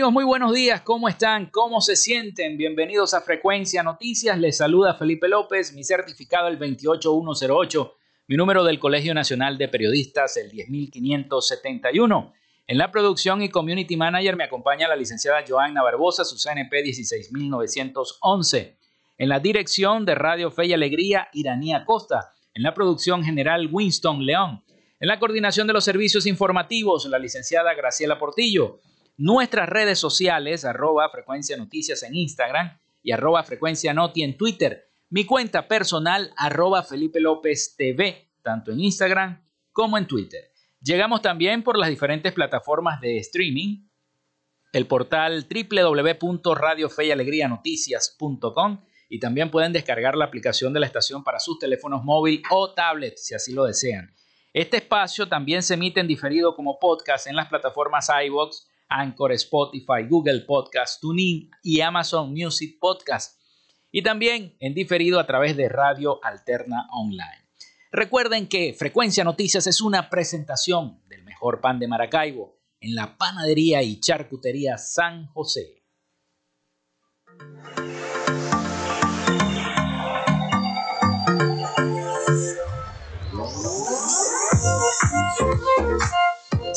Amigos, muy buenos días, ¿cómo están? ¿Cómo se sienten? Bienvenidos a Frecuencia Noticias, les saluda Felipe López, mi certificado el 28108, mi número del Colegio Nacional de Periodistas el 10571. En la producción y community manager me acompaña la licenciada Joanna Barbosa, su CNP 16911. En la dirección de Radio Fe y Alegría, Iranía Costa. En la producción general, Winston León. En la coordinación de los servicios informativos, la licenciada Graciela Portillo nuestras redes sociales, arroba frecuencia noticias en Instagram y arroba frecuencia noti en Twitter. Mi cuenta personal, arroba Felipe López TV, tanto en Instagram como en Twitter. Llegamos también por las diferentes plataformas de streaming, el portal www.radiofeyalegrianoticias.com y también pueden descargar la aplicación de la estación para sus teléfonos móvil o tablets si así lo desean. Este espacio también se emite en diferido como podcast en las plataformas iVoox, Anchor, Spotify, Google Podcast, TuneIn y Amazon Music Podcast. Y también en diferido a través de Radio Alterna Online. Recuerden que Frecuencia Noticias es una presentación del mejor pan de Maracaibo en la panadería y charcutería San José.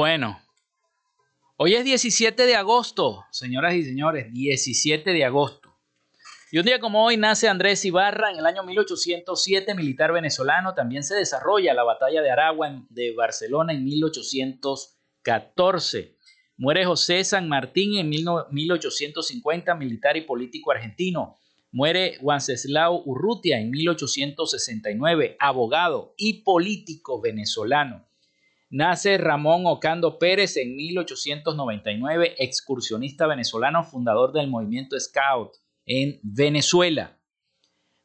Bueno, hoy es 17 de agosto, señoras y señores, 17 de agosto. Y un día como hoy nace Andrés Ibarra en el año 1807, militar venezolano. También se desarrolla la batalla de Aragua de Barcelona en 1814. Muere José San Martín en 1850, militar y político argentino. Muere Wenceslao Urrutia en 1869, abogado y político venezolano. Nace Ramón Ocando Pérez en 1899, excursionista venezolano, fundador del movimiento Scout en Venezuela.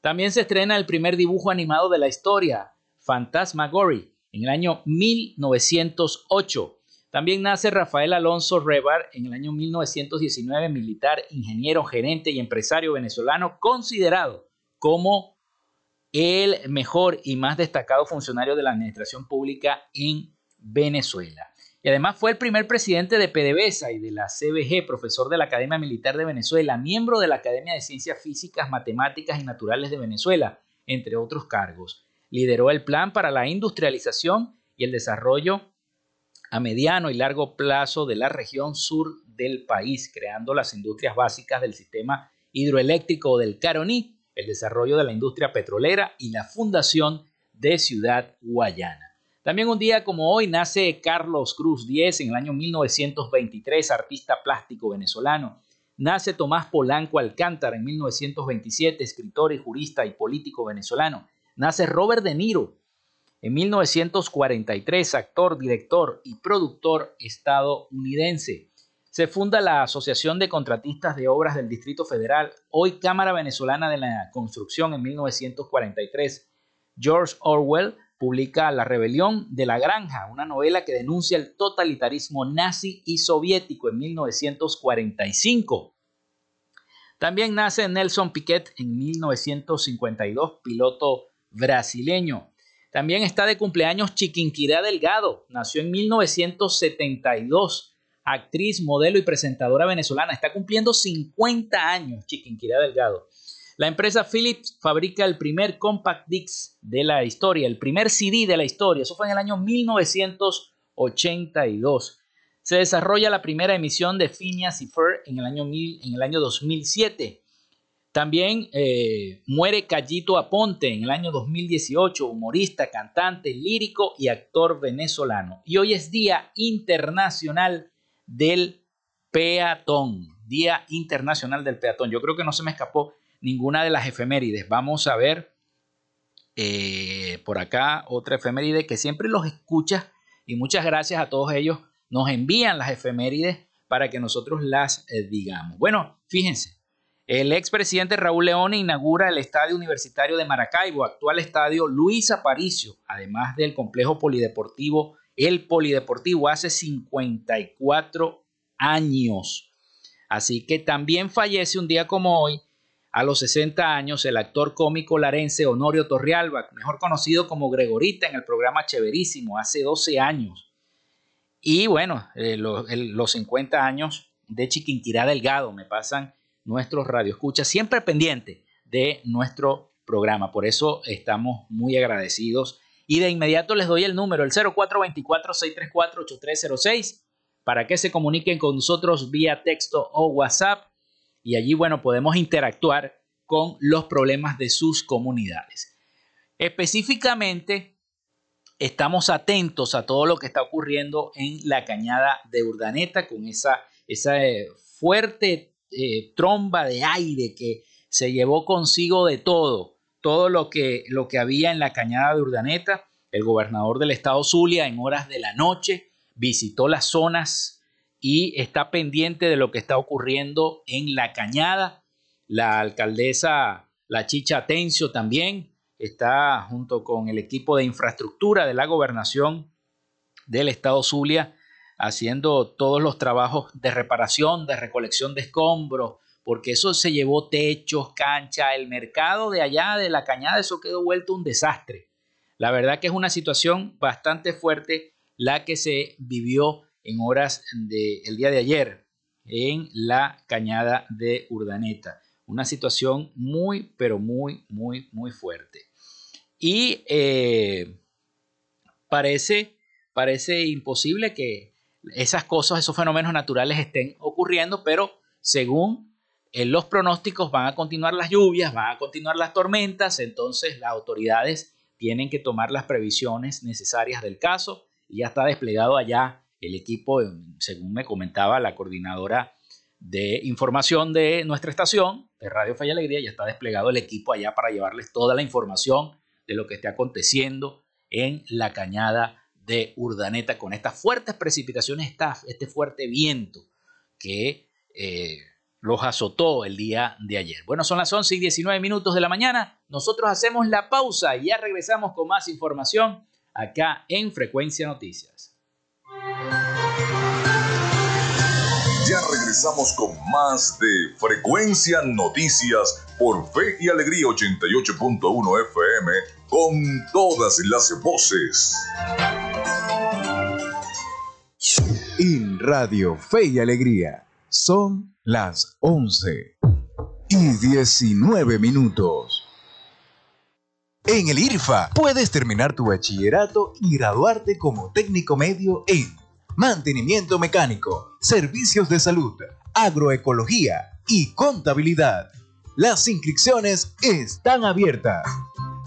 También se estrena el primer dibujo animado de la historia, Phantasmagory, en el año 1908. También nace Rafael Alonso Rebar en el año 1919, militar, ingeniero, gerente y empresario venezolano, considerado como el mejor y más destacado funcionario de la administración pública en Venezuela. Y además fue el primer presidente de PDVSA y de la CBG, profesor de la Academia Militar de Venezuela, miembro de la Academia de Ciencias Físicas, Matemáticas y Naturales de Venezuela, entre otros cargos. Lideró el plan para la industrialización y el desarrollo a mediano y largo plazo de la región sur del país, creando las industrias básicas del sistema hidroeléctrico del Caroní, el desarrollo de la industria petrolera y la fundación de Ciudad Guayana. También un día como hoy nace Carlos Cruz Diez en el año 1923, artista plástico venezolano. Nace Tomás Polanco Alcántara en 1927, escritor y jurista y político venezolano. Nace Robert De Niro en 1943, actor, director y productor estadounidense. Se funda la Asociación de Contratistas de Obras del Distrito Federal, hoy Cámara Venezolana de la Construcción en 1943. George Orwell publica La Rebelión de la Granja, una novela que denuncia el totalitarismo nazi y soviético en 1945. También nace Nelson Piquet en 1952, piloto brasileño. También está de cumpleaños Chiquinquirá Delgado. Nació en 1972. Actriz, modelo y presentadora venezolana. Está cumpliendo 50 años Chiquinquirá Delgado. La empresa Philips fabrica el primer compact disc de la historia, el primer CD de la historia. Eso fue en el año 1982. Se desarrolla la primera emisión de Phineas y Ferb en el año, en el año 2007. También eh, muere Callito Aponte en el año 2018, humorista, cantante, lírico y actor venezolano. Y hoy es Día Internacional del Peatón. Día Internacional del Peatón. Yo creo que no se me escapó ninguna de las efemérides. Vamos a ver eh, por acá otra efeméride que siempre los escucha y muchas gracias a todos ellos. Nos envían las efemérides para que nosotros las eh, digamos. Bueno, fíjense. El expresidente Raúl León inaugura el Estadio Universitario de Maracaibo, actual estadio Luis Aparicio, además del complejo polideportivo El Polideportivo, hace 54 años. Así que también fallece un día como hoy, a los 60 años, el actor cómico larense Honorio Torrialba, mejor conocido como Gregorita en el programa Cheverísimo, hace 12 años. Y bueno, eh, los 50 años de Chiquinquirá Delgado me pasan nuestros radioescuchas, siempre pendiente de nuestro programa. Por eso estamos muy agradecidos. Y de inmediato les doy el número, el 0424-634-8306, para que se comuniquen con nosotros vía texto o WhatsApp. Y allí, bueno, podemos interactuar con los problemas de sus comunidades. Específicamente, estamos atentos a todo lo que está ocurriendo en la cañada de Urdaneta con esa, esa eh, fuerte eh, tromba de aire que se llevó consigo de todo, todo lo que, lo que había en la cañada de Urdaneta. El gobernador del estado Zulia en horas de la noche visitó las zonas y está pendiente de lo que está ocurriendo en la cañada. La alcaldesa, la Chicha Atencio también está junto con el equipo de infraestructura de la gobernación del estado Zulia haciendo todos los trabajos de reparación, de recolección de escombros, porque eso se llevó techos, cancha, el mercado de allá de la cañada, eso quedó vuelto un desastre. La verdad que es una situación bastante fuerte la que se vivió en horas del día de ayer en la cañada de Urdaneta. Una situación muy, pero muy, muy, muy fuerte. Y eh, parece, parece imposible que, esas cosas, esos fenómenos naturales estén ocurriendo, pero según eh, los pronósticos van a continuar las lluvias, van a continuar las tormentas, entonces las autoridades tienen que tomar las previsiones necesarias del caso y ya está desplegado allá el equipo, según me comentaba la coordinadora de información de nuestra estación de Radio Fe y Alegría, ya está desplegado el equipo allá para llevarles toda la información de lo que esté aconteciendo en la cañada de Urdaneta con estas fuertes precipitaciones, este fuerte viento que eh, los azotó el día de ayer. Bueno, son las 11 y 19 minutos de la mañana. Nosotros hacemos la pausa y ya regresamos con más información acá en Frecuencia Noticias. Ya regresamos con más de Frecuencia Noticias por Fe y Alegría 88.1 FM con todas las voces. En Radio Fe y Alegría son las 11 y 19 minutos. En el IRFA puedes terminar tu bachillerato y graduarte como técnico medio en mantenimiento mecánico, servicios de salud, agroecología y contabilidad. Las inscripciones están abiertas.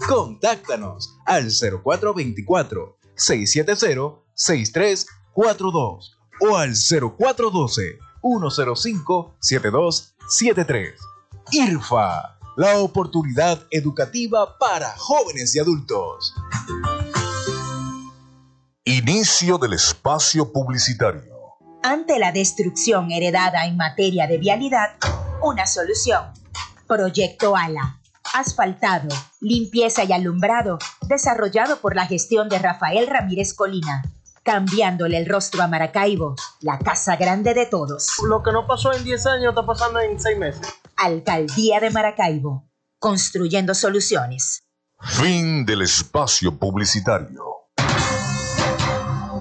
Contáctanos al 0424 670 6342 o al 0412 105 7273. IRFA la oportunidad educativa para jóvenes y adultos. Inicio del espacio publicitario. Ante la destrucción heredada en materia de vialidad, una solución. Proyecto ALA. Asfaltado, limpieza y alumbrado, desarrollado por la gestión de Rafael Ramírez Colina cambiándole el rostro a Maracaibo, la casa grande de todos. Lo que no pasó en 10 años está pasando en 6 meses. Alcaldía de Maracaibo, construyendo soluciones. Fin del espacio publicitario.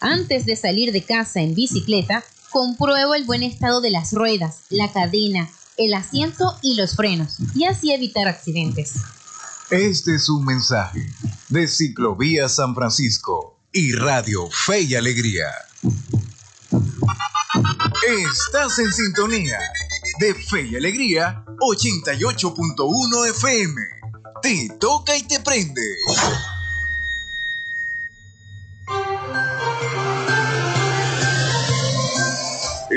Antes de salir de casa en bicicleta, compruebo el buen estado de las ruedas, la cadena, el asiento y los frenos, y así evitar accidentes. Este es un mensaje de Ciclovía San Francisco y Radio Fe y Alegría. Estás en sintonía de Fe y Alegría 88.1 FM. Te toca y te prende.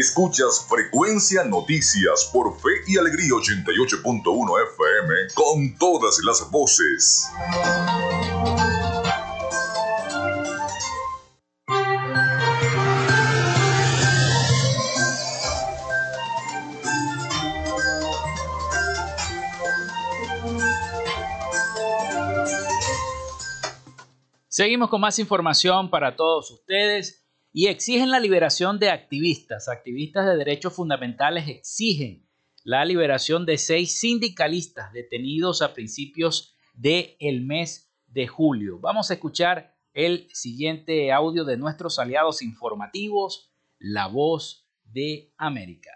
Escuchas Frecuencia Noticias por Fe y Alegría 88.1 FM con todas las voces. Seguimos con más información para todos ustedes y exigen la liberación de activistas. Activistas de derechos fundamentales exigen la liberación de seis sindicalistas detenidos a principios del el mes de julio. Vamos a escuchar el siguiente audio de nuestros aliados informativos, La Voz de América.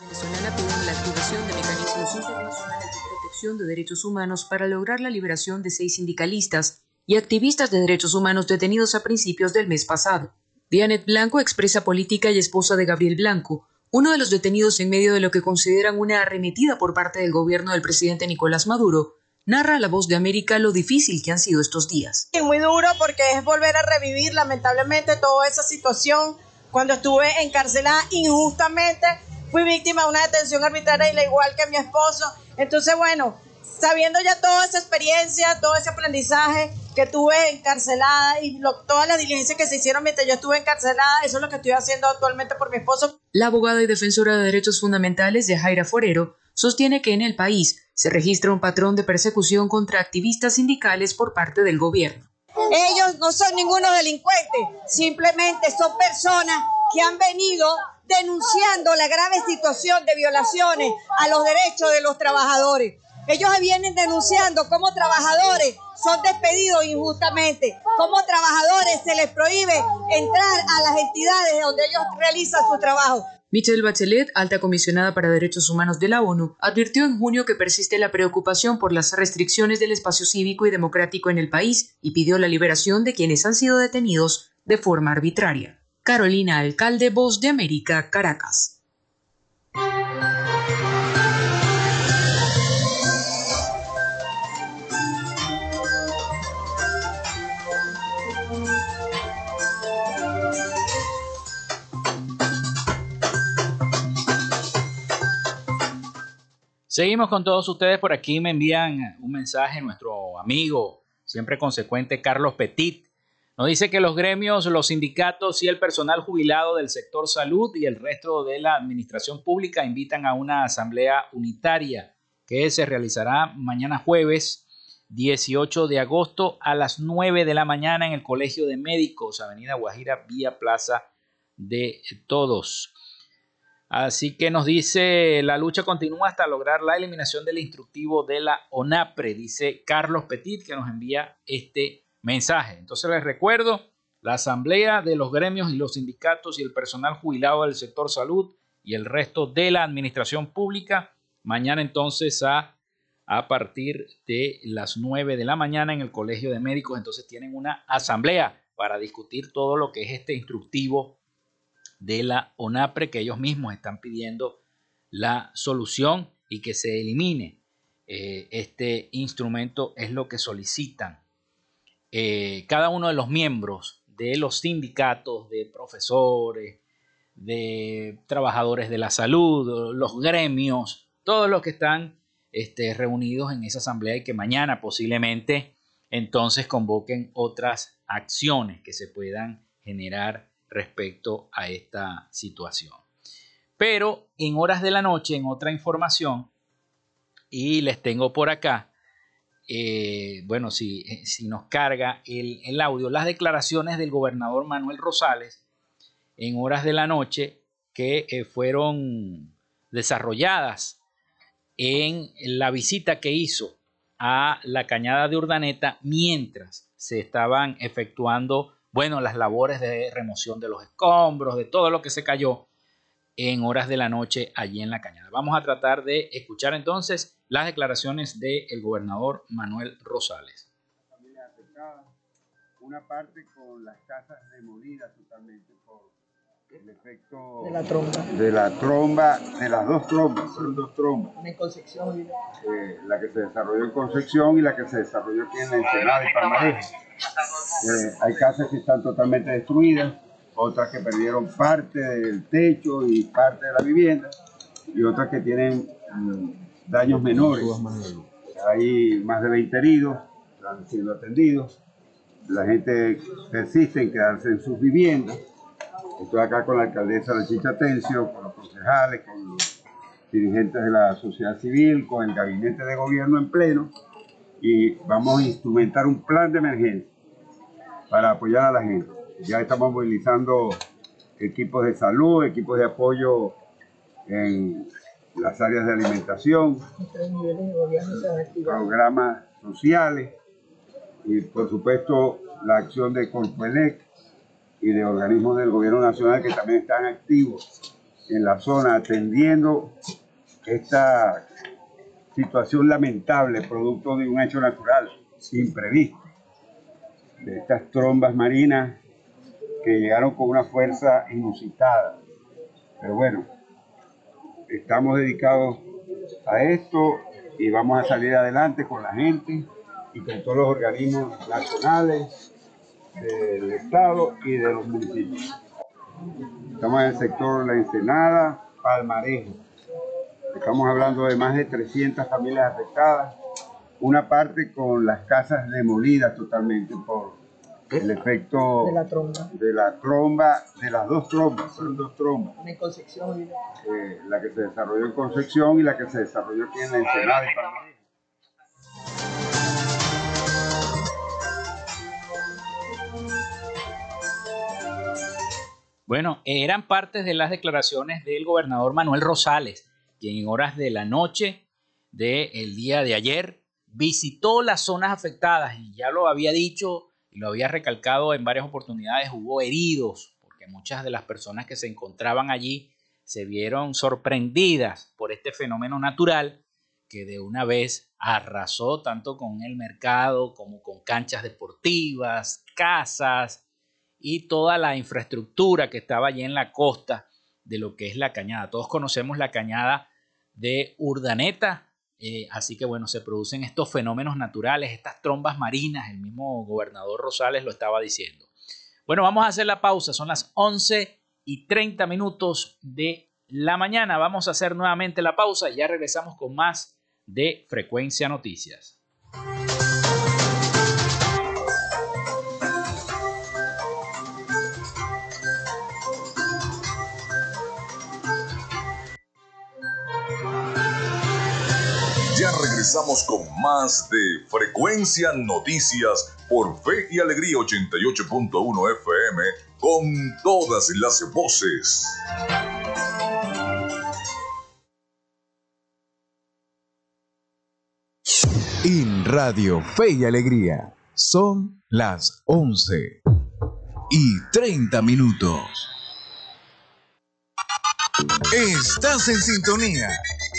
Venezolana pide la activación de mecanismos internacionales de protección de derechos humanos para lograr la liberación de seis sindicalistas y activistas de derechos humanos detenidos a principios del mes pasado. Dianet Blanco, expresa política y esposa de Gabriel Blanco, uno de los detenidos en medio de lo que consideran una arremetida por parte del gobierno del presidente Nicolás Maduro, narra a la voz de América lo difícil que han sido estos días. Muy duro porque es volver a revivir lamentablemente toda esa situación cuando estuve encarcelada injustamente. Fui víctima de una detención arbitraria, igual que mi esposo. Entonces, bueno, sabiendo ya toda esa experiencia, todo ese aprendizaje que tuve encarcelada y todas las diligencias que se hicieron mientras yo estuve encarcelada, eso es lo que estoy haciendo actualmente por mi esposo. La abogada y defensora de derechos fundamentales, Yajaira Forero, sostiene que en el país se registra un patrón de persecución contra activistas sindicales por parte del gobierno. Ellos no son ningunos delincuentes, simplemente son personas que han venido denunciando la grave situación de violaciones a los derechos de los trabajadores. Ellos vienen denunciando cómo trabajadores son despedidos injustamente, cómo trabajadores se les prohíbe entrar a las entidades donde ellos realizan su trabajo. Michelle Bachelet, alta comisionada para derechos humanos de la ONU, advirtió en junio que persiste la preocupación por las restricciones del espacio cívico y democrático en el país y pidió la liberación de quienes han sido detenidos de forma arbitraria. Carolina Alcalde, Voz de América, Caracas. Seguimos con todos ustedes. Por aquí me envían un mensaje nuestro amigo, siempre consecuente, Carlos Petit. Nos dice que los gremios, los sindicatos y el personal jubilado del sector salud y el resto de la administración pública invitan a una asamblea unitaria que se realizará mañana jueves 18 de agosto a las 9 de la mañana en el Colegio de Médicos, Avenida Guajira, vía Plaza de Todos. Así que nos dice, la lucha continúa hasta lograr la eliminación del instructivo de la ONAPRE, dice Carlos Petit, que nos envía este mensaje. Entonces les recuerdo, la asamblea de los gremios y los sindicatos y el personal jubilado del sector salud y el resto de la administración pública, mañana entonces a, a partir de las 9 de la mañana en el Colegio de Médicos, entonces tienen una asamblea para discutir todo lo que es este instructivo de la ONAPRE que ellos mismos están pidiendo la solución y que se elimine. Eh, este instrumento es lo que solicitan eh, cada uno de los miembros de los sindicatos de profesores, de trabajadores de la salud, los gremios, todos los que están este, reunidos en esa asamblea y que mañana posiblemente entonces convoquen otras acciones que se puedan generar respecto a esta situación. Pero en horas de la noche, en otra información, y les tengo por acá, eh, bueno, si, eh, si, nos carga el, el, audio, las declaraciones del gobernador Manuel Rosales en horas de la noche que eh, fueron desarrolladas en la visita que hizo a la cañada de Urdaneta mientras se estaban efectuando bueno, las labores de remoción de los escombros, de todo lo que se cayó en horas de la noche allí en la cañada. Vamos a tratar de escuchar entonces las declaraciones del gobernador Manuel Rosales. Una parte con las casas demolidas totalmente por el efecto de la tromba. De la tromba, de las dos trombas, son dos trombas. En Concepción. Eh, la que se desarrolló en Concepción y la que se desarrolló aquí en la Ensenada de Palmarejo. Eh, hay casas que están totalmente destruidas, otras que perdieron parte del techo y parte de la vivienda, y otras que tienen mm, daños menores. Hay más de 20 heridos, están siendo atendidos. La gente persiste en quedarse en sus viviendas. Estoy acá con la alcaldesa de Chicha Tencio, con los concejales, con los dirigentes de la sociedad civil, con el gabinete de gobierno en pleno, y vamos a instrumentar un plan de emergencia para apoyar a la gente. Ya estamos movilizando equipos de salud, equipos de apoyo en las áreas de alimentación, programas sociales y por supuesto la acción de Corpoelec y de organismos del gobierno nacional que también están activos en la zona atendiendo esta situación lamentable producto de un hecho natural imprevisto de estas trombas marinas que llegaron con una fuerza inusitada. Pero bueno, estamos dedicados a esto y vamos a salir adelante con la gente y con todos los organismos nacionales del Estado y de los municipios. Estamos en el sector La Ensenada, Palmarejo. Estamos hablando de más de 300 familias afectadas una parte con las casas demolidas totalmente por el efecto de la tromba, de, la tromba, de las dos trombas, son dos trombas. En Concepción. Eh, la que se desarrolló en Concepción y la que se desarrolló aquí en la Ensenada Bueno, eran partes de las declaraciones del gobernador Manuel Rosales, quien en horas de la noche del día de ayer visitó las zonas afectadas y ya lo había dicho y lo había recalcado en varias oportunidades, hubo heridos, porque muchas de las personas que se encontraban allí se vieron sorprendidas por este fenómeno natural que de una vez arrasó tanto con el mercado como con canchas deportivas, casas y toda la infraestructura que estaba allí en la costa de lo que es la cañada. Todos conocemos la cañada de Urdaneta, eh, así que bueno, se producen estos fenómenos naturales, estas trombas marinas, el mismo gobernador Rosales lo estaba diciendo. Bueno, vamos a hacer la pausa, son las 11 y 30 minutos de la mañana. Vamos a hacer nuevamente la pausa y ya regresamos con más de Frecuencia Noticias. Regresamos con más de Frecuencia Noticias por Fe y Alegría 88.1 FM con todas las voces. En Radio Fe y Alegría son las 11 y 30 minutos. Estás en sintonía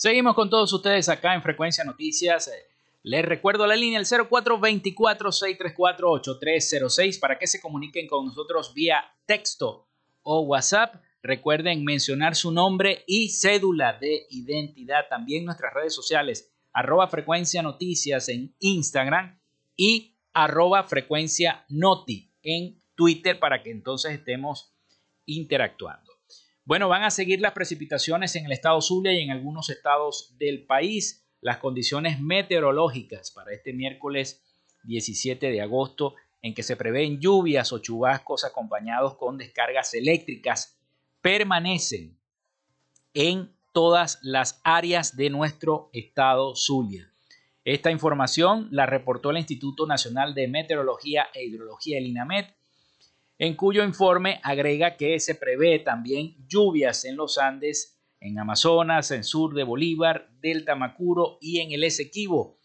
Seguimos con todos ustedes acá en Frecuencia Noticias. Les recuerdo la línea el 0424-634-8306 para que se comuniquen con nosotros vía texto o WhatsApp. Recuerden mencionar su nombre y cédula de identidad. También nuestras redes sociales, arroba frecuencia noticias en Instagram y arroba frecuencia noti en Twitter para que entonces estemos interactuando. Bueno, van a seguir las precipitaciones en el estado Zulia y en algunos estados del país. Las condiciones meteorológicas para este miércoles 17 de agosto, en que se prevén lluvias o chubascos acompañados con descargas eléctricas, permanecen en todas las áreas de nuestro estado Zulia. Esta información la reportó el Instituto Nacional de Meteorología e Hidrología, el INAMET, en cuyo informe agrega que se prevé también lluvias en los Andes, en Amazonas, en sur de Bolívar, Delta Macuro y en el Esequibo.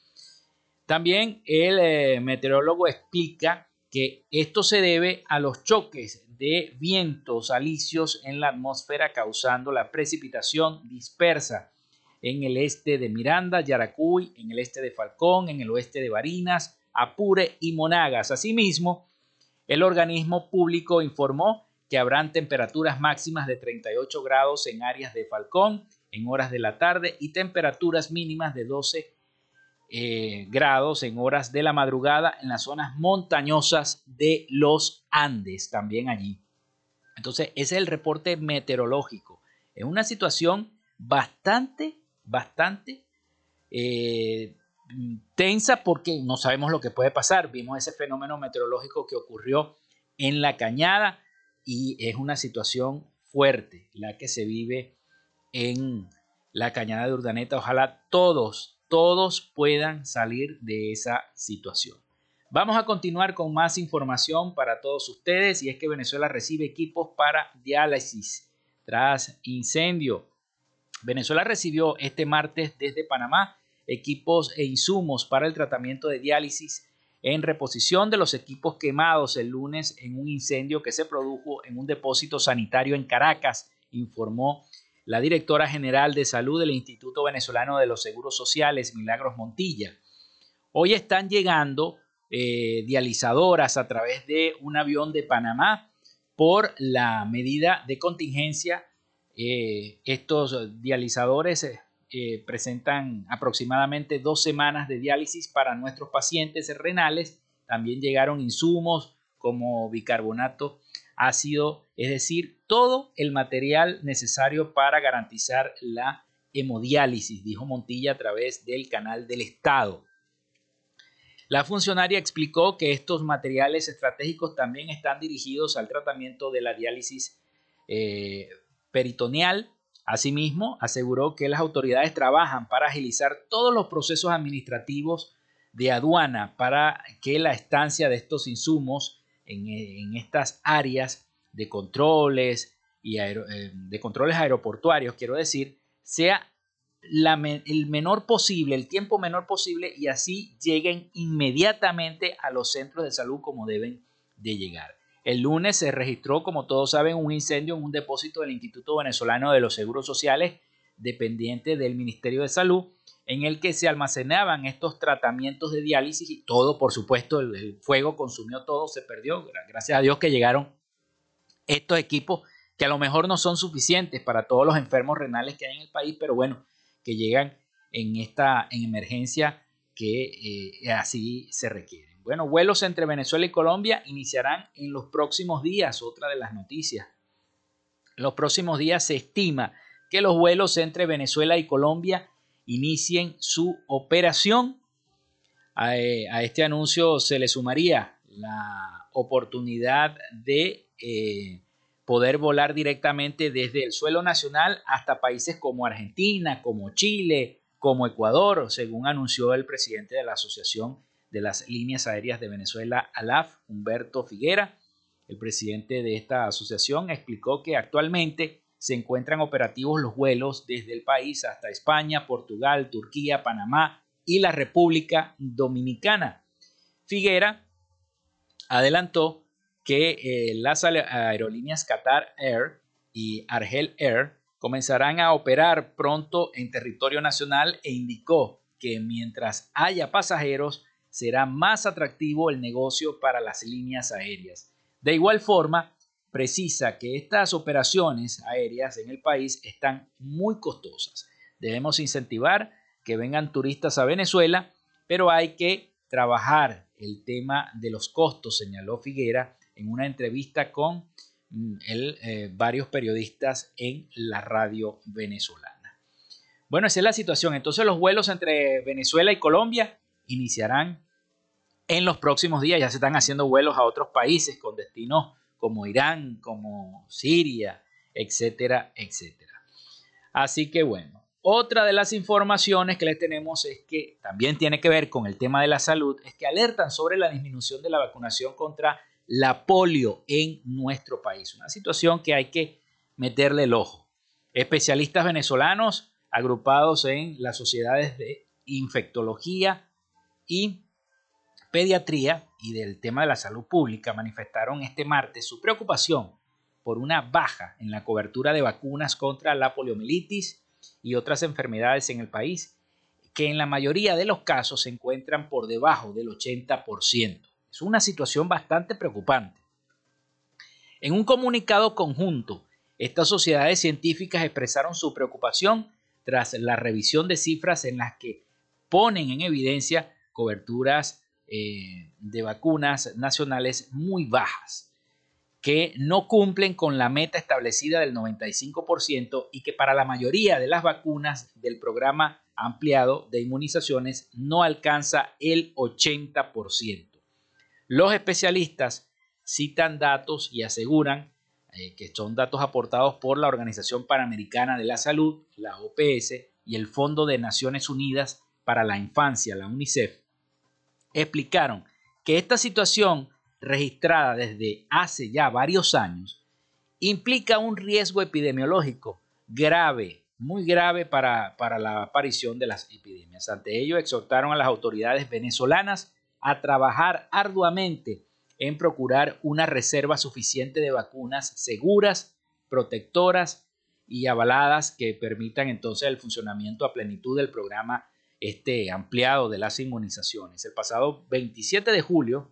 También el eh, meteorólogo explica que esto se debe a los choques de vientos alisios en la atmósfera causando la precipitación dispersa en el este de Miranda, Yaracuy, en el este de Falcón, en el oeste de Barinas, Apure y Monagas. Asimismo, el organismo público informó que habrán temperaturas máximas de 38 grados en áreas de Falcón en horas de la tarde y temperaturas mínimas de 12 eh, grados en horas de la madrugada en las zonas montañosas de los Andes, también allí. Entonces, ese es el reporte meteorológico. Es una situación bastante, bastante eh, tensa porque no sabemos lo que puede pasar. Vimos ese fenómeno meteorológico que ocurrió en la cañada y es una situación fuerte la que se vive en la cañada de Urdaneta. Ojalá todos, todos puedan salir de esa situación. Vamos a continuar con más información para todos ustedes y es que Venezuela recibe equipos para diálisis tras incendio. Venezuela recibió este martes desde Panamá equipos e insumos para el tratamiento de diálisis en reposición de los equipos quemados el lunes en un incendio que se produjo en un depósito sanitario en Caracas, informó la directora general de salud del Instituto Venezolano de los Seguros Sociales, Milagros Montilla. Hoy están llegando eh, dializadoras a través de un avión de Panamá por la medida de contingencia. Eh, estos dializadores eh, presentan aproximadamente dos semanas de diálisis para nuestros pacientes renales. También llegaron insumos como bicarbonato ácido, es decir, todo el material necesario para garantizar la hemodiálisis, dijo Montilla a través del canal del Estado. La funcionaria explicó que estos materiales estratégicos también están dirigidos al tratamiento de la diálisis eh, peritoneal Asimismo, aseguró que las autoridades trabajan para agilizar todos los procesos administrativos de aduana para que la estancia de estos insumos en, estas áreas de controles y eh, de controles aeroportuarios, quiero decir, sea el menor posible, el tiempo menor posible y así lleguen inmediatamente a los centros de salud como deben de llegar. El lunes se registró, como todos saben, un incendio en un depósito del Instituto Venezolano de los Seguros Sociales, dependiente del Ministerio de Salud, en el que se almacenaban estos tratamientos de diálisis y todo, por supuesto, el, fuego consumió todo, se perdió. Gracias a Dios que llegaron estos equipos que a lo mejor no son suficientes para todos los enfermos renales que hay en el país, pero bueno, que llegan en esta en emergencia que eh, así se requiere. Bueno, vuelos entre Venezuela y Colombia iniciarán en los próximos días, otra de las noticias. En los próximos días se estima que los vuelos entre Venezuela y Colombia inicien su operación. A, eh, este anuncio se le sumaría la oportunidad de eh, poder volar directamente desde el suelo nacional hasta países como Argentina, como Chile, como Ecuador, según anunció el presidente de la Asociación de las líneas aéreas de Venezuela, ALAF, Humberto Figuera. El presidente de esta asociación explicó que actualmente se encuentran operativos los vuelos desde el país hasta España, Portugal, Turquía, Panamá y la República Dominicana. Figuera adelantó que eh, las aerolíneas Qatar Air y Argel Air comenzarán a operar pronto en territorio nacional e indicó que mientras haya pasajeros será más atractivo el negocio para las líneas aéreas. De igual forma, precisa que estas operaciones aéreas en el país están muy costosas. Debemos incentivar que vengan turistas a Venezuela, pero hay que trabajar el tema de los costos, señaló Figuera en una entrevista con mm, eh, varios periodistas en la radio venezolana. Bueno, esa es la situación. Entonces los vuelos entre Venezuela y Colombia iniciarán en los próximos días. Ya se están haciendo vuelos a otros países con destinos como Irán, como Siria, etcétera, etcétera. Así que bueno, otra de las informaciones que les tenemos es que también tiene que ver con el tema de la salud, es que alertan sobre la disminución de la vacunación contra la polio en nuestro país. Una situación que hay que meterle el ojo. Especialistas venezolanos agrupados en las sociedades de infectología y pediatría y del tema de la salud pública manifestaron este martes su preocupación por una baja en la cobertura de vacunas contra la poliomielitis y otras enfermedades en el país, que en la mayoría de los casos se encuentran por debajo del 80%. Es una situación bastante preocupante. En un comunicado conjunto, estas sociedades científicas expresaron su preocupación tras la revisión de cifras en las que ponen en evidencia coberturas eh, de vacunas nacionales muy bajas, que no cumplen con la meta establecida del 95% y que para la mayoría de las vacunas del programa ampliado de inmunizaciones no alcanza el 80%. Los especialistas citan datos y aseguran eh, que son datos aportados por la Organización Panamericana de la Salud, la OPS, y el Fondo de Naciones Unidas para la Infancia, la UNICEF, explicaron que esta situación registrada desde hace ya varios años implica un riesgo epidemiológico grave, muy grave para, para la aparición de las epidemias. Ante ello, exhortaron a las autoridades venezolanas a trabajar arduamente en procurar una reserva suficiente de vacunas seguras, protectoras y avaladas que permitan entonces el funcionamiento a plenitud del programa este ampliado de las inmunizaciones. El pasado 27 de julio,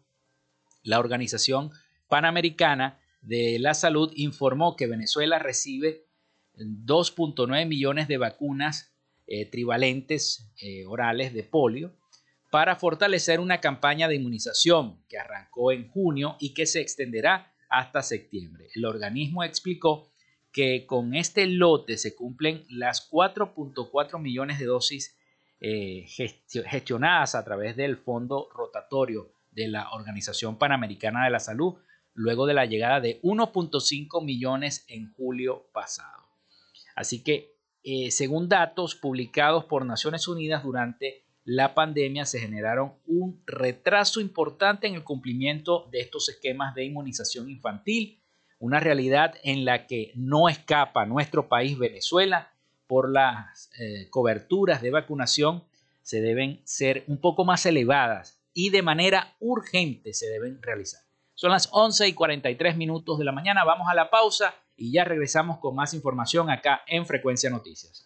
la Organización Panamericana de la Salud informó que Venezuela recibe 2.9 millones de vacunas eh, trivalentes eh, orales de polio para fortalecer una campaña de inmunización que arrancó en junio y que se extenderá hasta septiembre. El organismo explicó que con este lote se cumplen las 4.4 millones de dosis eh, gestionadas a través del fondo rotatorio de la Organización Panamericana de la Salud, luego de la llegada de 1.5 millones en julio pasado. Así que, eh, según datos publicados por Naciones Unidas durante la pandemia se generaron un retraso importante en el cumplimiento de estos esquemas de inmunización infantil, una realidad en la que no escapa nuestro país Venezuela por las eh, coberturas de vacunación se deben ser un poco más elevadas y de manera urgente se deben realizar. Son las 11 y 43 minutos de la mañana, vamos a la pausa y ya regresamos con más información acá en Frecuencia Noticias.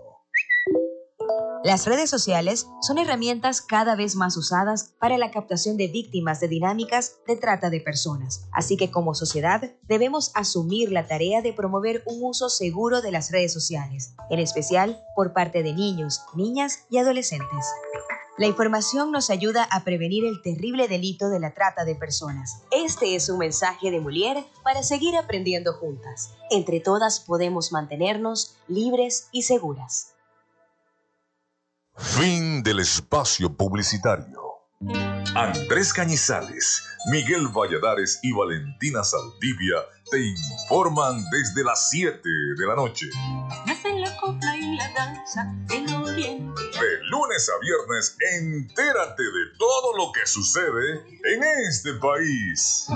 Las redes sociales son herramientas cada vez más usadas para la captación de víctimas de dinámicas de trata de personas. Así que como sociedad debemos asumir la tarea de promover un uso seguro de las redes sociales, en especial por parte de niños, niñas y adolescentes. La información nos ayuda a prevenir el terrible delito de la trata de personas. Este es un mensaje de Molière para seguir aprendiendo juntas. Entre todas podemos mantenernos libres y seguras. Fin del espacio publicitario. Andrés Cañizales, Miguel Valladares y Valentina Saldivia te informan desde las 7 de la noche. la copla y la danza oriente. De lunes a viernes, entérate de todo lo que sucede en este país.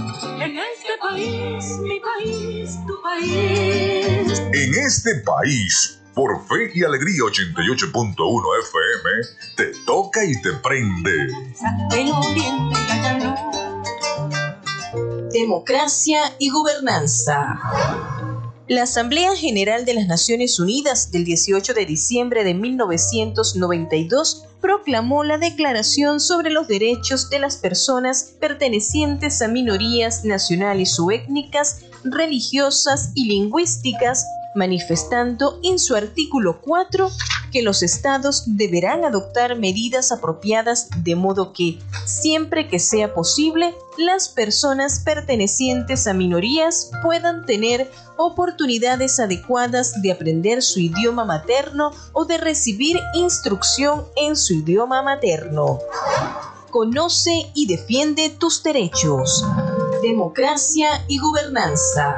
En este país, mi país, tu país. En este país por Fe y Alegría 88.1 FM, te toca y te prende. Democracia y gobernanza. La Asamblea General de las Naciones Unidas del 18 de diciembre de 1992 proclamó la Declaración sobre los Derechos de las Personas pertenecientes a minorías nacionales o étnicas, religiosas y lingüísticas manifestando en su artículo 4 que los estados deberán adoptar medidas apropiadas de modo que, siempre que sea posible, las personas pertenecientes a minorías puedan tener oportunidades adecuadas de aprender su idioma materno o de recibir instrucción en su idioma materno. Conoce y defiende tus derechos. Democracia y gobernanza.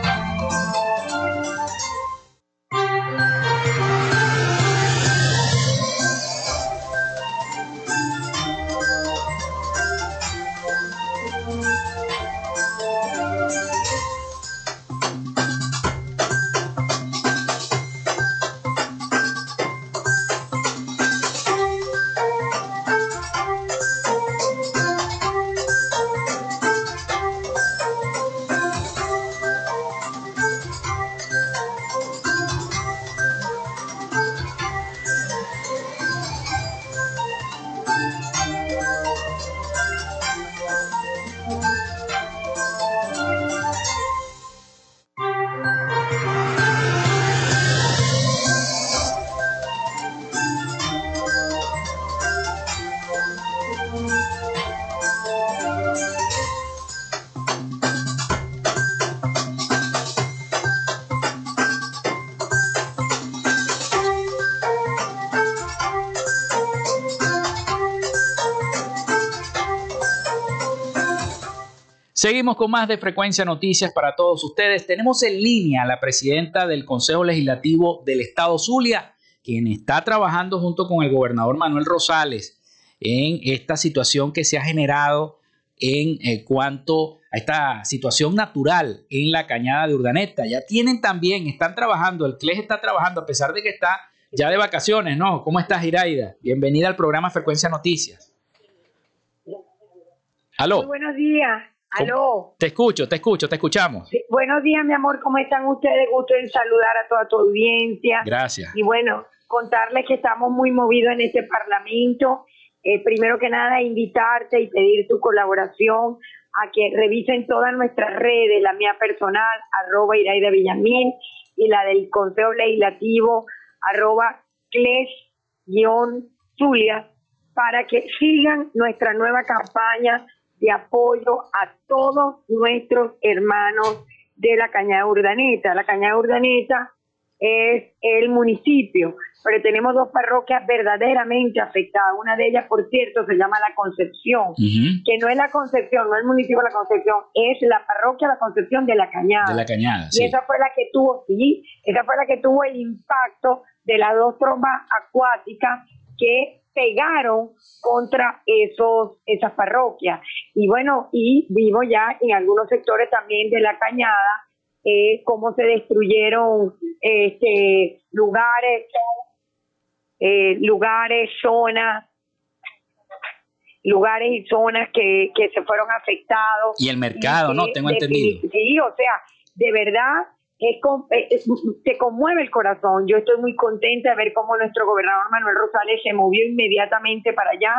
Seguimos con más de Frecuencia Noticias para todos ustedes. Tenemos en línea a la presidenta del Consejo Legislativo del Estado Zulia, quien está trabajando junto con el gobernador Manuel Rosales en esta situación que se ha generado en eh, cuanto a esta situación natural en la cañada de Urdaneta. Ya tienen también, están trabajando, el CLES está trabajando a pesar de que está ya de vacaciones, ¿no? ¿Cómo estás, Iraida? Bienvenida al programa Frecuencia Noticias. Aló. Muy buenos días. Aló. Te escucho, te escucho, te escuchamos. Sí, buenos días, mi amor. ¿Cómo están ustedes? Gusto en saludar a toda tu audiencia. Gracias. Y bueno, contarles que estamos muy movidos en este Parlamento. Eh, primero que nada, invitarte y pedir tu colaboración a que revisen todas nuestras redes, la mía personal, arroba Iraida Villamil, y la del Consejo Legislativo, arroba Cles-Zulia, para que sigan nuestra nueva campaña de apoyo a todos nuestros hermanos de la Cañada Urdaneta. La Cañada Urdaneta es el municipio, pero tenemos dos parroquias verdaderamente afectadas. Una de ellas, por cierto, se llama La Concepción, que no es la Concepción, no es el municipio de La Concepción, es la parroquia La Concepción de la Cañada. De la Cañada, Y esa fue la que tuvo, sí, esa fue la que tuvo el impacto de las dos trombas acuáticas que pegaron contra esos esas parroquias. Y bueno y vivo ya en algunos sectores también de la cañada eh, cómo se destruyeron este lugares eh, lugares zonas lugares y zonas que, que se fueron afectados. Y el mercado no tengo entendido. sí o sea de verdad es, es, se conmueve el corazón. Yo estoy muy contenta de ver cómo nuestro gobernador Manuel Rosales se movió inmediatamente para allá,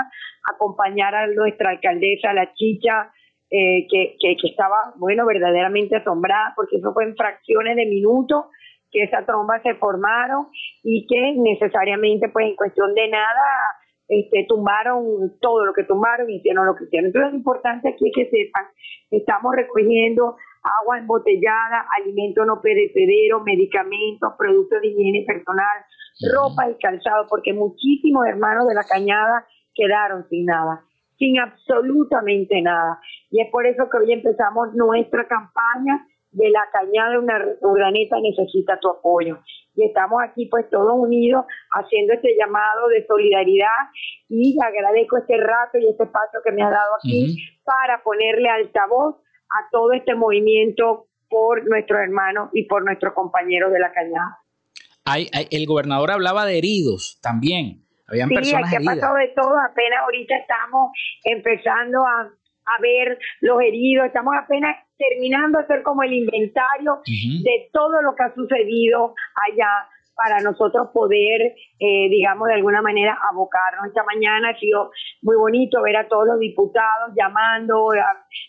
acompañar a nuestra alcaldesa, la Chicha, eh, que, que, que, estaba, bueno, verdaderamente asombrada, porque eso fue en fracciones de minutos que esas trombas se formaron y que necesariamente, pues en cuestión de nada, este, tumbaron todo lo que tumbaron y hicieron lo que hicieron. Entonces, lo importante aquí es que sepan, estamos recogiendo agua embotellada, alimento no perecedero, medicamentos, productos de higiene personal, ropa y calzado, porque muchísimos hermanos de la cañada quedaron sin nada, sin absolutamente nada. Y es por eso que hoy empezamos nuestra campaña de la cañada una urdaneta necesita tu apoyo. Y estamos aquí pues todos unidos haciendo este llamado de solidaridad y agradezco este rato y este espacio que me ha dado aquí para ponerle altavoz a todo este movimiento por nuestros hermanos y por nuestros compañeros de la cañada. Hay, el gobernador hablaba de heridos también. Habían sí, personas aquí ha pasado de todo. Apenas ahorita estamos empezando a, a ver los heridos. Estamos apenas terminando de hacer como el inventario de todo lo que ha sucedido allá para nosotros poder, eh, digamos, de alguna manera abocarnos. Esta mañana ha sido muy bonito ver a todos los diputados llamando,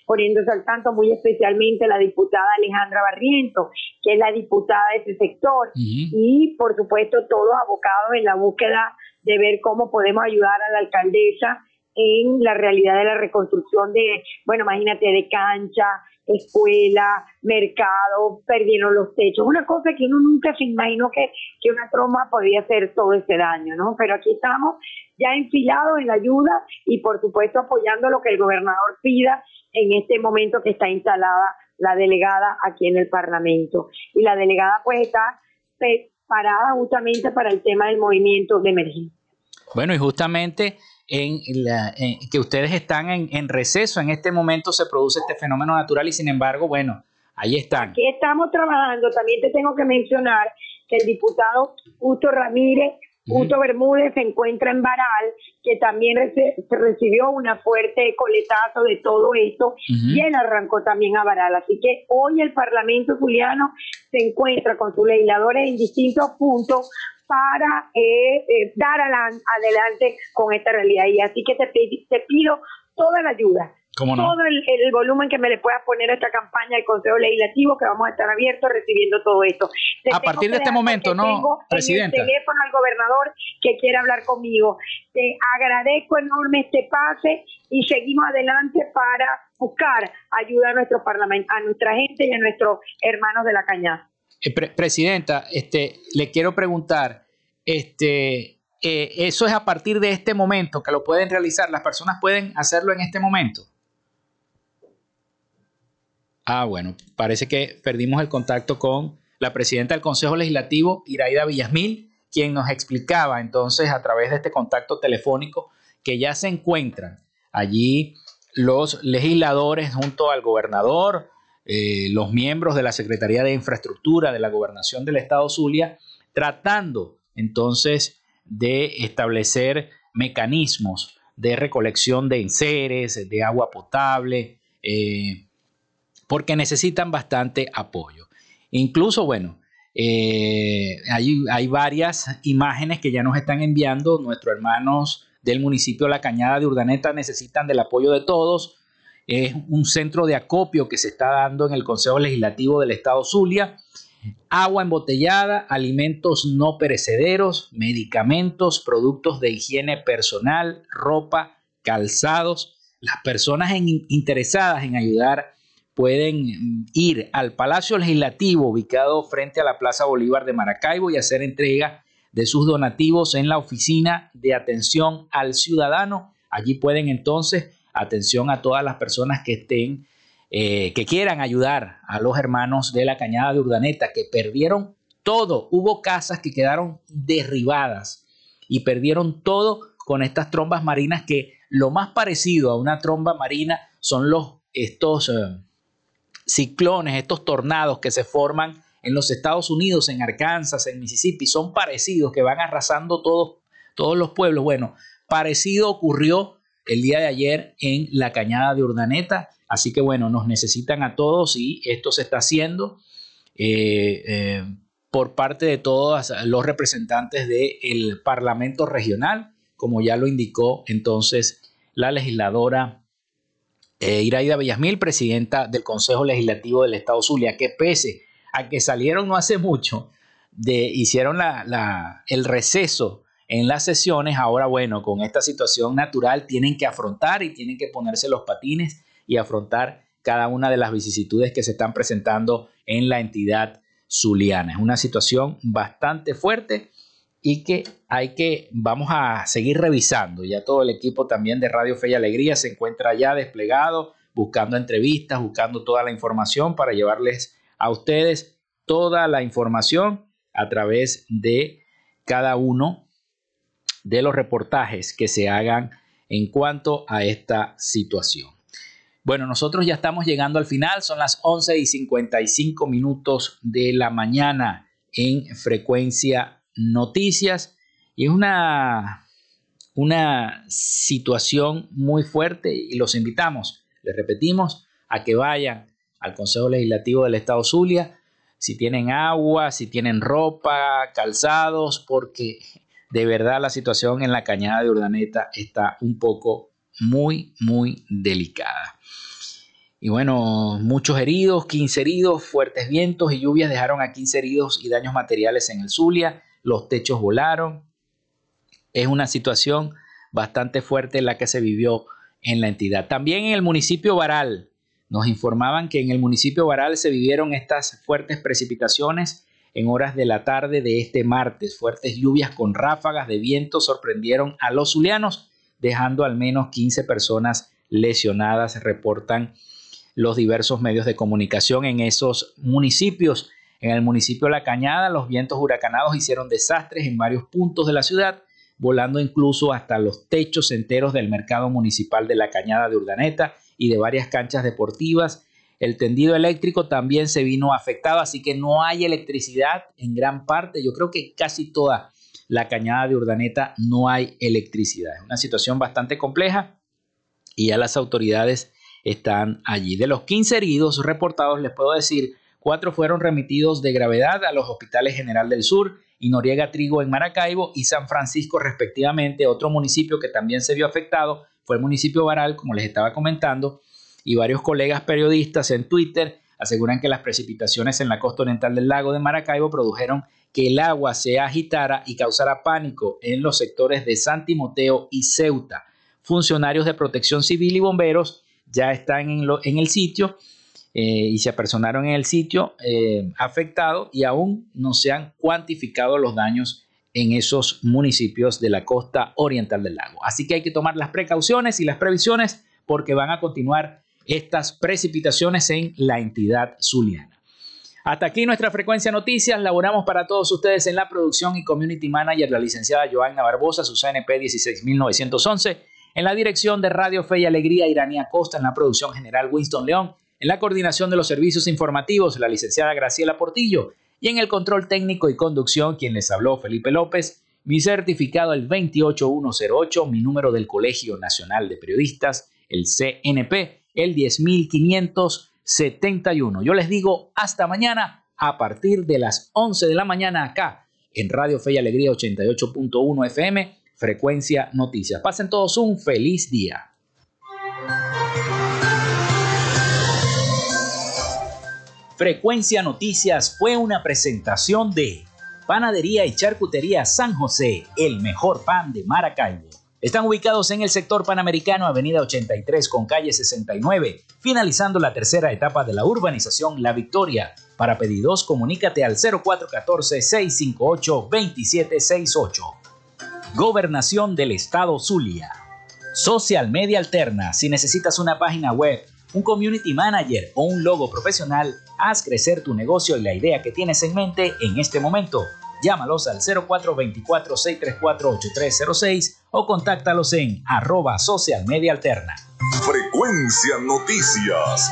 poniéndose al tanto, muy especialmente la diputada Alejandra Barriento, que es la diputada de ese sector, y por supuesto todos abocados en la búsqueda de ver cómo podemos ayudar a la alcaldesa en la realidad de la reconstrucción de, bueno, imagínate, de cancha, escuela, mercado, perdieron los techos, una cosa que uno nunca se imaginó que, que una troma podía hacer todo ese daño, ¿no? Pero aquí estamos ya enfilados en la ayuda y por supuesto apoyando lo que el gobernador pida en este momento que está instalada la delegada aquí en el Parlamento. Y la delegada pues está preparada justamente para el tema del movimiento de emergencia. Bueno, y justamente en, la, que ustedes están en, receso. En este momento se produce este fenómeno natural y sin embargo, bueno, ahí están. Aquí estamos trabajando. También te tengo que mencionar que el diputado Justo Ramírez, Justo Bermúdez se encuentra en Baral, que también se recibió una fuerte coletazo de todo esto y él arrancó también a Baral. Así que hoy el Parlamento Juliano se encuentra con sus legisladores en distintos puntos para eh, eh, dar adelante con esta realidad. Y así que te, te pido toda la ayuda, todo el, volumen que me le puedas poner a esta campaña del Consejo Legislativo, que vamos a estar abiertos recibiendo todo esto. a partir de este momento, ¿no, tengo Presidenta? el teléfono al gobernador que quiere hablar conmigo. Te agradezco enorme este pase y seguimos adelante para buscar ayuda a nuestro parlamento, a nuestra gente y a nuestros hermanos de la cañada. Eh, presidenta, este, le quiero preguntar, este, eh, eso es a partir de este momento que lo pueden realizar, las personas pueden hacerlo en este momento. Ah, bueno, parece que perdimos el contacto con la presidenta del Consejo Legislativo, Iraida Villasmil, quien nos explicaba entonces a través de este contacto telefónico que ya se encuentran allí los legisladores junto al gobernador, eh, los miembros de la Secretaría de Infraestructura de la Gobernación del Estado Zulia, tratando entonces de establecer mecanismos de recolección de enseres, de agua potable, eh, porque necesitan bastante apoyo. Incluso, bueno, eh, hay, hay, varias imágenes que ya nos están enviando nuestros hermanos del municipio La Cañada de Urdaneta necesitan del apoyo de todos es un centro de acopio que se está dando en el Consejo Legislativo del Estado Zulia. Agua embotellada, alimentos no perecederos, medicamentos, productos de higiene personal, ropa, calzados. Las personas interesadas en ayudar pueden ir al Palacio Legislativo ubicado frente a la Plaza Bolívar de Maracaibo y hacer entrega de sus donativos en la oficina de atención al ciudadano. Allí pueden entonces atención a todas las personas que estén, eh, que quieran ayudar a los hermanos de la Cañada de Urdaneta, que perdieron todo. Hubo casas que quedaron derribadas y perdieron todo con estas trombas marinas que lo más parecido a una tromba marina son los, estos eh, ciclones, estos tornados que se forman en los Estados Unidos, en Arkansas, en Mississippi, son parecidos, que van arrasando todos, todos los pueblos. Bueno, parecido ocurrió el día de ayer en la cañada de Urdaneta. Así que bueno, nos necesitan a todos y esto se está haciendo eh, eh, por parte de todos los representantes del Parlamento Regional, como ya lo indicó entonces la legisladora eh, Iraida Villasmil, presidenta del Consejo Legislativo del Estado Zulia, que pese a que salieron no hace mucho, de, hicieron el receso en las sesiones, ahora bueno, con esta situación natural tienen que afrontar y tienen que ponerse los patines y afrontar cada una de las vicisitudes que se están presentando en la entidad zuliana. Es una situación bastante fuerte y que hay que, vamos a seguir revisando. Ya todo el equipo también de Radio Fe y Alegría se encuentra ya desplegado, buscando entrevistas, buscando toda la información para llevarles a ustedes toda la información a través de cada uno de los reportajes que se hagan en cuanto a esta situación. Bueno, nosotros ya estamos llegando al final, son las 11 y 55 minutos de la mañana en frecuencia noticias. Y es una, una situación muy fuerte y los invitamos, les repetimos, a que vayan al Consejo Legislativo del Estado Zulia, si tienen agua, si tienen ropa, calzados, porque de verdad la situación en la cañada de Urdaneta está un poco muy, muy delicada. Y bueno, muchos heridos, 15 heridos, fuertes vientos y lluvias dejaron a 15 heridos y daños materiales en el Zulia, los techos volaron. Es una situación bastante fuerte la que se vivió en la entidad. También en el municipio Baral, nos informaban que en el municipio Baral se vivieron estas fuertes precipitaciones en horas de la tarde de este martes. Fuertes lluvias con ráfagas de viento sorprendieron a los zulianos, dejando al menos 15 personas lesionadas, reportan los diversos medios de comunicación en esos municipios. En el municipio La Cañada, los vientos huracanados hicieron desastres en varios puntos de la ciudad, volando incluso hasta los techos enteros del mercado municipal de La Cañada de Urdaneta y de varias canchas deportivas. El tendido eléctrico también se vino afectado, así que no hay electricidad en gran parte. Yo creo que casi toda la cañada de Urdaneta no hay electricidad. Es una situación bastante compleja y ya las autoridades están allí. De los 15 heridos reportados, les puedo decir, cuatro fueron remitidos de gravedad a los hospitales General del Sur y Noriega Trigo en Maracaibo y San Francisco respectivamente, otro municipio que también se vio afectado fue el municipio Baral, como les estaba comentando, y varios colegas periodistas en Twitter aseguran que las precipitaciones en la costa oriental del lago de Maracaibo produjeron que el agua se agitara y causara pánico en los sectores de San Timoteo y Ceuta. Funcionarios de protección civil y bomberos ya están en, el sitio eh, y se apersonaron en el sitio eh, afectado y aún no se han cuantificado los daños en esos municipios de la costa oriental del lago. Así que hay que tomar las precauciones y las previsiones porque van a continuar estas precipitaciones en la entidad zuliana. Hasta aquí nuestra frecuencia noticias. Laboramos para todos ustedes en la producción y community manager la licenciada Joanna Barbosa, su CNP 16911. En la dirección de Radio Fe y Alegría, Iranía Costa. En la producción general, Winston León. En la coordinación de los servicios informativos, la licenciada Graciela Portillo y en el control técnico y conducción quien les habló Felipe López, mi certificado el 28108, mi número del Colegio Nacional de Periodistas, el CNP, el 10571. Yo les digo hasta mañana a partir de las 11 de la mañana acá en Radio Fe y Alegría 88.1 FM, frecuencia noticias. Pasen todos un feliz día. Frecuencia Noticias fue una presentación de Panadería y Charcutería San José, el mejor pan de Maracaibo. Están ubicados en el sector panamericano, Avenida 83 con calle 69, finalizando la tercera etapa de la urbanización La Victoria. Para pedidos, comunícate al 0414-658-2768. Gobernación del Estado Zulia. Social Media Alterna. Si necesitas una página web, un community manager o un logo profesional, haz crecer tu negocio y la idea que tienes en mente en este momento. Llámalos al 0424-634-8306 o contáctalos en arroba social alterna. Frecuencia Noticias